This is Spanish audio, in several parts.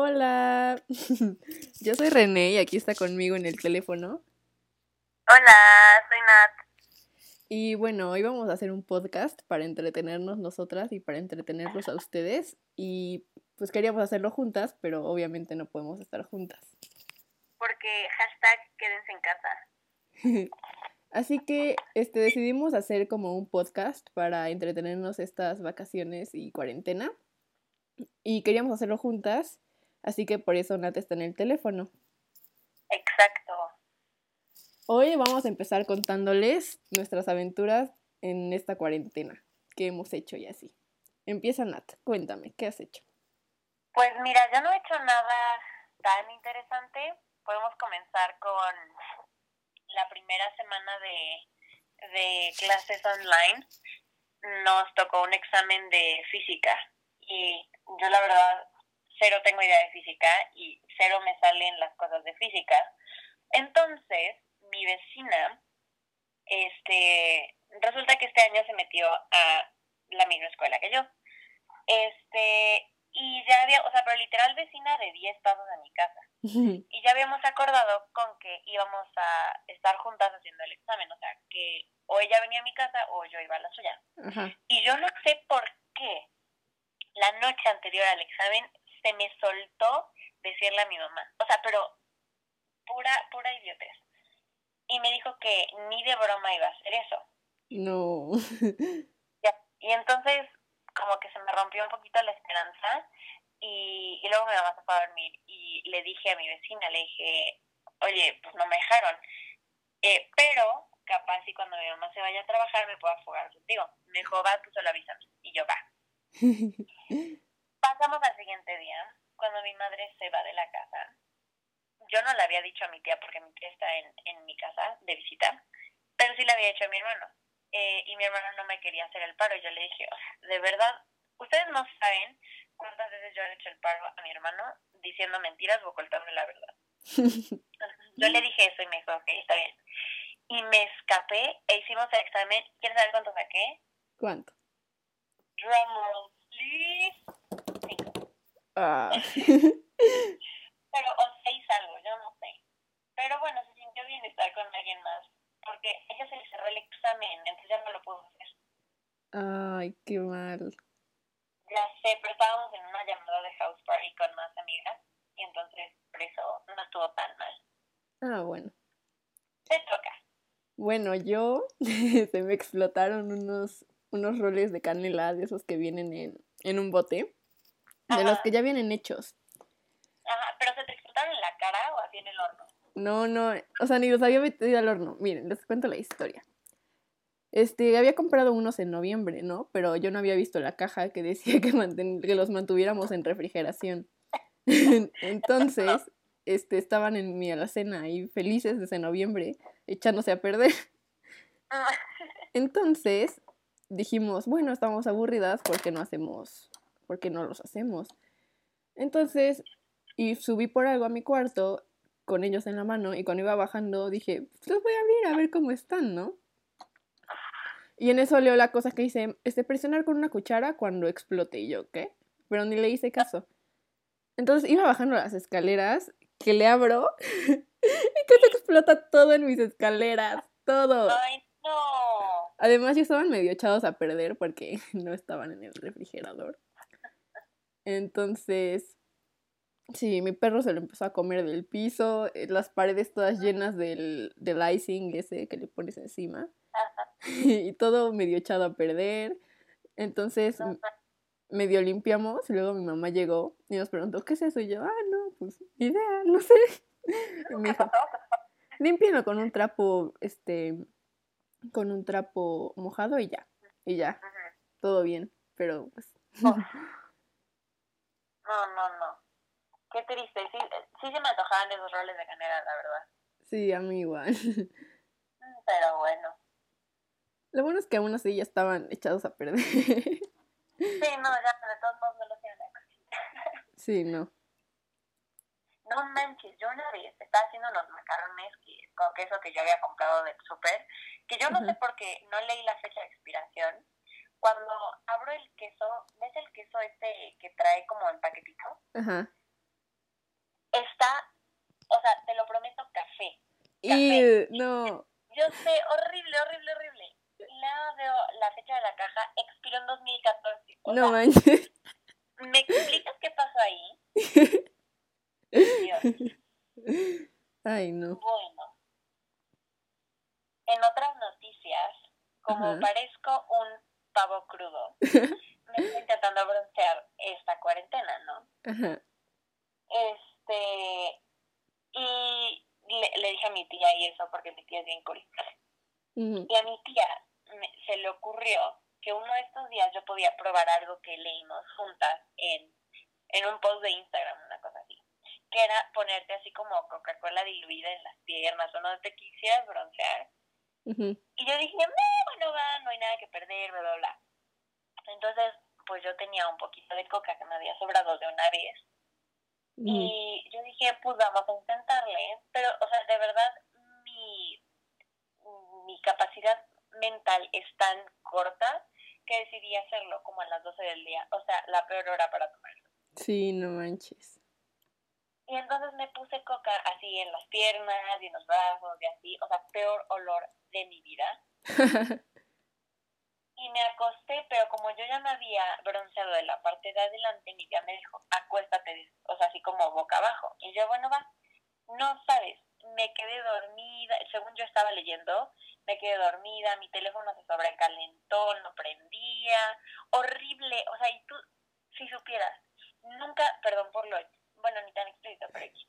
Hola, yo soy René y aquí está conmigo en el teléfono. Hola, soy Nat. Y bueno, hoy vamos a hacer un podcast para entretenernos nosotras y para entretenerlos a ustedes. Y pues queríamos hacerlo juntas, pero obviamente no podemos estar juntas. Porque hashtag quédense en casa. Así que este, decidimos hacer como un podcast para entretenernos estas vacaciones y cuarentena. Y queríamos hacerlo juntas, así que por eso Nat está en el teléfono. Exacto. Hoy vamos a empezar contándoles nuestras aventuras en esta cuarentena, qué hemos hecho y así. Empieza Nat, cuéntame, ¿qué has hecho? Pues mira, yo no he hecho nada tan interesante. Podemos comenzar con la primera semana de, de clases online. Nos tocó un examen de física y yo la verdad cero tengo idea de física y cero me salen las cosas de física. Entonces, mi vecina, este, resulta que este año se metió a la misma escuela que yo. Este, y ya había, o sea, pero literal vecina de 10 pasos de mi casa. Y ya habíamos acordado con que íbamos a estar juntas haciendo el examen, o sea, que o ella venía a mi casa o yo iba a la suya. Y yo no sé por qué la noche anterior al examen se me soltó decirle a mi mamá, o sea, pero pura, pura idiotez. Y me dijo que ni de broma iba a hacer eso. No. Y entonces como que se me rompió un poquito la esperanza y, luego mi mamá se fue a dormir y le dije a mi vecina, le dije, oye, pues no me dejaron, eh, pero capaz si cuando mi mamá se vaya a trabajar me pueda fugar contigo. Me dijo, va, tú solo avísame. Y yo, va. Pasamos al siguiente día, cuando mi madre se va de la casa. Yo no le había dicho a mi tía porque mi tía está en, en mi casa de visita, pero sí le había dicho a mi hermano. Eh, y mi hermano no me quería hacer el paro. Y yo le dije, de verdad, ustedes no saben cuántas veces yo le he hecho el paro a mi hermano diciendo mentiras o ocultándole la verdad. yo le dije eso y me dijo, ok, está bien. Y me escapé e hicimos el examen. ¿Quieres saber cuánto saqué? ¿Cuánto? Drumroll, please. Ah. Pero, o seis algo, yo no sé. Pero bueno, se sintió bien estar con alguien más porque ella se le cerró el examen, entonces ya no lo pudo hacer. Ay, qué mal. Ya sé, pero estábamos en una llamada de house party con más amigas y entonces por eso no estuvo tan mal. Ah, bueno. Te toca. Bueno, yo se me explotaron unos, unos roles de canela de esos que vienen en, en un bote, de los que ya vienen hechos. Ajá, pero se te explotaron en la cara o así en el horno. No, no, o sea, ni los había metido al horno. Miren, les cuento la historia. Este, había comprado unos en noviembre, ¿no? Pero yo no había visto la caja que decía que, que los mantuviéramos en refrigeración. Entonces, este, estaban en mi alacena ahí felices desde noviembre, echándose a perder. Entonces, dijimos, bueno, estamos aburridas, ¿por qué no hacemos? ¿Por qué no los hacemos? Entonces, y subí por algo a mi cuarto con ellos en la mano y cuando iba bajando dije, pues los voy a abrir a ver cómo están, ¿no? Y en eso leo la cosa que dice, este, presionar con una cuchara cuando explote. Y yo, ¿qué? Pero ni le hice caso. Entonces iba bajando las escaleras, que le abro y que se explota todo en mis escaleras, todo. ¡Ay, no! Además ya estaban medio echados a perder porque no estaban en el refrigerador. Entonces, Sí, mi perro se lo empezó a comer del piso, eh, las paredes todas llenas del, del icing ese que le pones encima. y todo medio echado a perder. Entonces, medio limpiamos y luego mi mamá llegó y nos preguntó, ¿qué es eso? Y yo, ah, no, pues, idea, no sé. Y me dijo, límpialo con un trapo, este, con un trapo mojado y ya. Y ya, todo bien, pero pues... No, no, no. Qué triste. Sí, sí se me antojaban esos roles de canela, la verdad. Sí, a mí igual. Mm, pero bueno. Lo bueno es que aún así ya estaban echados a perder. Sí, no, ya, de todos modos no lo tienen Sí, no. No manches, yo una vez estaba haciendo unos macarrones que, con queso que yo había comprado del súper, que yo no sé por qué no leí la fecha de expiración. Cuando abro el queso, ¿ves el queso este que trae como el paquetito? Ajá está, o sea, te lo prometo, café. Y no. Yo sé, horrible, horrible, horrible. Luego veo la fecha de la caja, expiró en 2014. O No sea, manches. ¿Me explicas qué pasó ahí? Dios. Ay, no. Bueno. En otras noticias, como Ajá. parezco un pavo crudo, me estoy intentando broncear esta cuarentena, ¿no? Ajá. Este. Y le, le dije a mi tía y eso, porque mi tía es bien cool. Y a mi tía me- se le ocurrió que uno de estos días yo podía probar algo que leímos juntas en, en un post de Instagram, una cosa así. Que era ponerte así como Coca-Cola diluida en las piernas o no te quisieras broncear. Y yo dije, "Meh, bueno, va, no hay nada que perder, bla, bla, bla. Entonces, pues yo tenía un poquito de coca que me había sobrado de una vez. Y yo dije, pues vamos a intentarle. Pero, o sea, de verdad, mi, mi capacidad mental es tan corta que decidí hacerlo como a las 12 del día. O sea, la peor hora para tomarlo. Sí, no manches. Y entonces me puse coca así en las piernas y en los brazos y así. O sea, peor olor de mi vida. Y me acosté, pero como yo ya me había bronceado de la parte de adelante, mi tía me dijo, acuéstate, o sea, así como boca abajo. Y yo, bueno, va. No sabes, me quedé dormida, según yo estaba leyendo, me quedé dormida, mi teléfono se sobrecalentó, no prendía, horrible, o sea, y tú, si supieras, nunca, perdón por lo, bueno, ni tan explícito, pero aquí,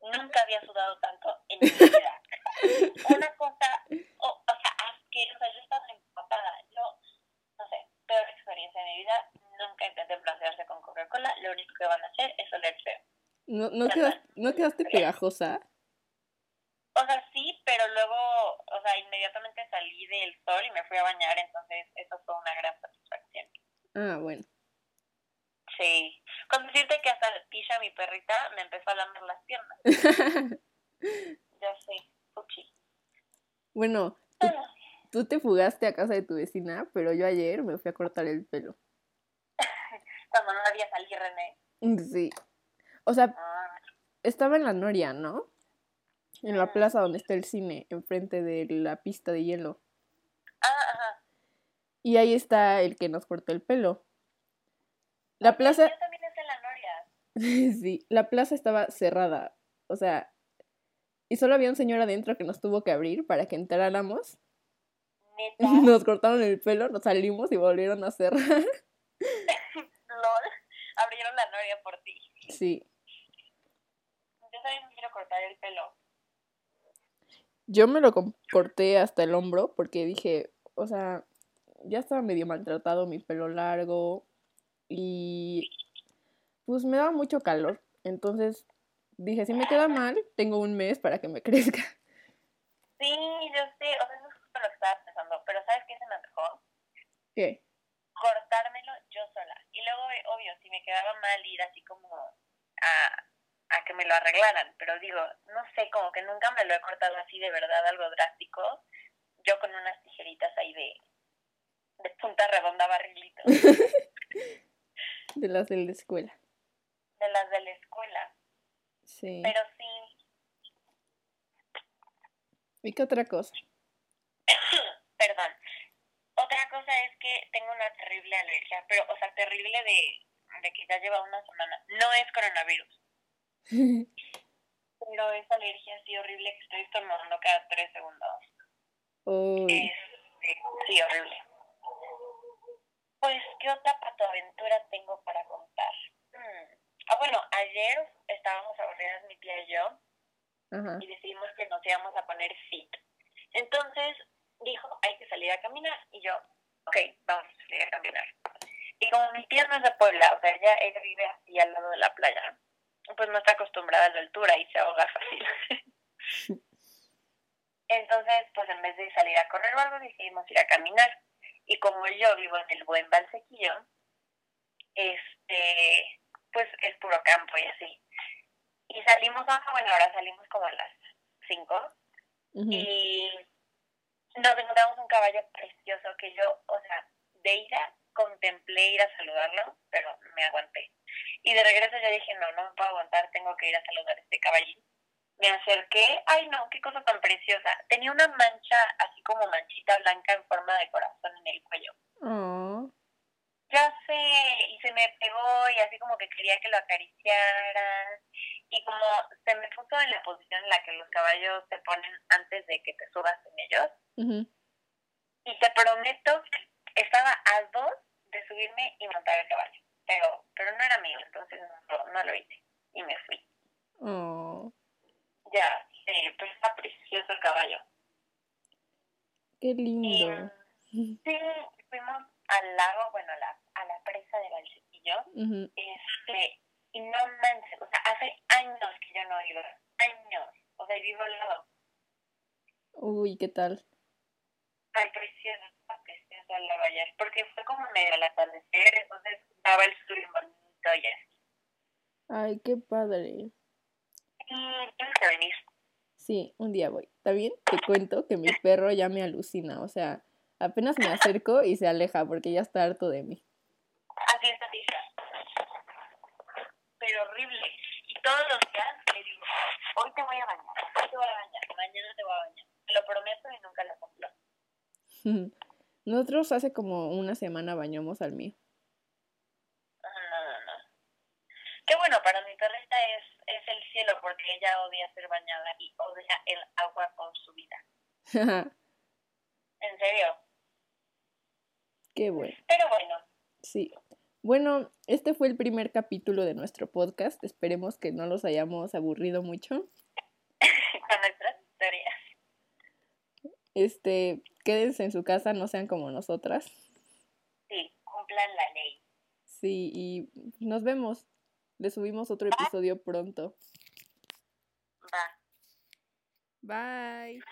nunca había sudado tanto en mi vida. Una cosa, o, o sea, asquerosa, yo estaba empapada, yo, no sé, peor experiencia de mi vida, nunca intenté broncearse con Coca-Cola, lo único que van a hacer es oler feo. ¿No, no, quedas- ¿No quedaste pegajosa? O sea, sí, pero luego, o sea, inmediatamente salí del sol y me fui a bañar, entonces eso fue una gran satisfacción. Ah, bueno. Sí. Con decirte que hasta Tisha, mi perrita, me empezó a lamer las piernas. Ya sé, fuchi. bueno, tú, tú te fugaste a casa de tu vecina, pero yo ayer me fui a cortar el pelo. Cuando no había salir René. Sí. O sea, Ah, estaba en la Noria, ¿no? En la Ujú. plaza donde está el cine, enfrente de la pista de hielo. ah, ajá. Y ahí está el que nos cortó el pelo. La plaza, Yo también es en la Noria. sí, la plaza estaba cerrada. O sea, y solo había un señor adentro que nos tuvo que abrir para que entráramos. Neta. Nos cortaron el pelo, nos salimos y volvieron a cerrar. LOL. Abrieron la Noria por ti. Sí. Yo también me quiero cortar el pelo. Yo me lo corté hasta el hombro porque dije, o sea, ya estaba medio maltratado mi pelo largo y pues me daba mucho calor. Entonces dije, si me queda mal, tengo un mes para que me crezca. Sí, yo sé. O sea, eso es justo lo que estaba pensando. Pero ¿sabes qué se me antojó? ¿Qué? cortármelo yo sola. Y luego, obvio, si me quedaba mal ir así como a, a que me lo arreglaran. Pero digo, no sé, como que nunca me lo he cortado así de verdad, algo drástico. Yo con unas tijeritas ahí de, de punta redonda barrilito. De las de la escuela. De las de la escuela. Sí. Pero sí, ¿Y qué otra cosa? perdón. Otra cosa es que tengo una terrible alergia, pero, o sea, terrible de, de que ya lleva una semana. No es coronavirus, pero es alergia así horrible que estoy estornudando cada tres segundos. Uy, Este, sí, horrible. Pues, ¿qué otra patoaventura tengo para contar? Hmm. Ah, bueno, ayer estábamos aburridas mi tía y yo y decidimos que nos íbamos a poner fit. Entonces dijo, hay que salir a caminar. Y yo, ok, vamos a salir a caminar. Y como mi tía no es de Puebla, o sea, ella, ella vive así al lado de la playa, pues no está acostumbrada a la altura y se ahoga fácil. Entonces, pues en vez de salir a correr o algo, decidimos ir a caminar. Y como yo vivo en el buen Valsequillo, este, pues es puro campo y así. Y salimos, ah, bueno, ahora salimos como a las 5 ujú. y nos encontramos un caballo precioso que yo, o sea, de ida contemplé ir a saludarlo, pero me aguanté. Y de regreso ya dije, no, no me puedo aguantar, tengo que ir a saludar a este caballín. Me acerqué, ay no, qué cosa tan preciosa. Tenía una mancha así como manchita blanca en forma de corazón en el cuello. Oh. Ya sé, y se me pegó y así como que quería que lo acariciara. Como se me puso en la posición en la que los caballos se ponen antes de que te subas en ellos. Y te prometo que estaba a dos de subirme y montar el caballo. Pero, pero no era mío, entonces no, no lo hice. Y me fui. Oh. Ya, sí, pero está precioso el caballo. Qué Y lindo. sí, fuimos al lago, bueno, a la, a la presa del Valsequillo. Ujú. Este, y no manches, hace años que yo no iba. Años. O sea, vivo al lado. Uy, ¿qué tal? Ay, precioso el lago ayer. Porque fue como medio al atardecer, entonces daba el sur bonito y así. Ay, qué padre. Y tienes que venir. Sí, un día voy. También te cuento que mi perro ya me alucina, o sea, apenas me acerco y se aleja porque ya está harto de mí. Así está hija. Pero horrible. Y todos los días le digo, hoy te voy a bañar, hoy te voy a bañar, mañana te voy a bañar. Prometo y nunca lo cumplo. Nosotros hace como una semana bañamos al mío. No, no, no, no. Qué bueno, para mi perrita es, es el cielo porque ella odia ser bañada y odia el agua con su vida. En serio. qué bueno. Pero bueno, Sí. Bueno, este fue el primer capítulo de nuestro podcast. Esperemos que no los hayamos aburrido mucho. con historias. Este, quédense en su casa, no sean como nosotras. Sí, cumplan la ley. Sí, y nos vemos. Le subimos otro episodio pronto. Va. Bye.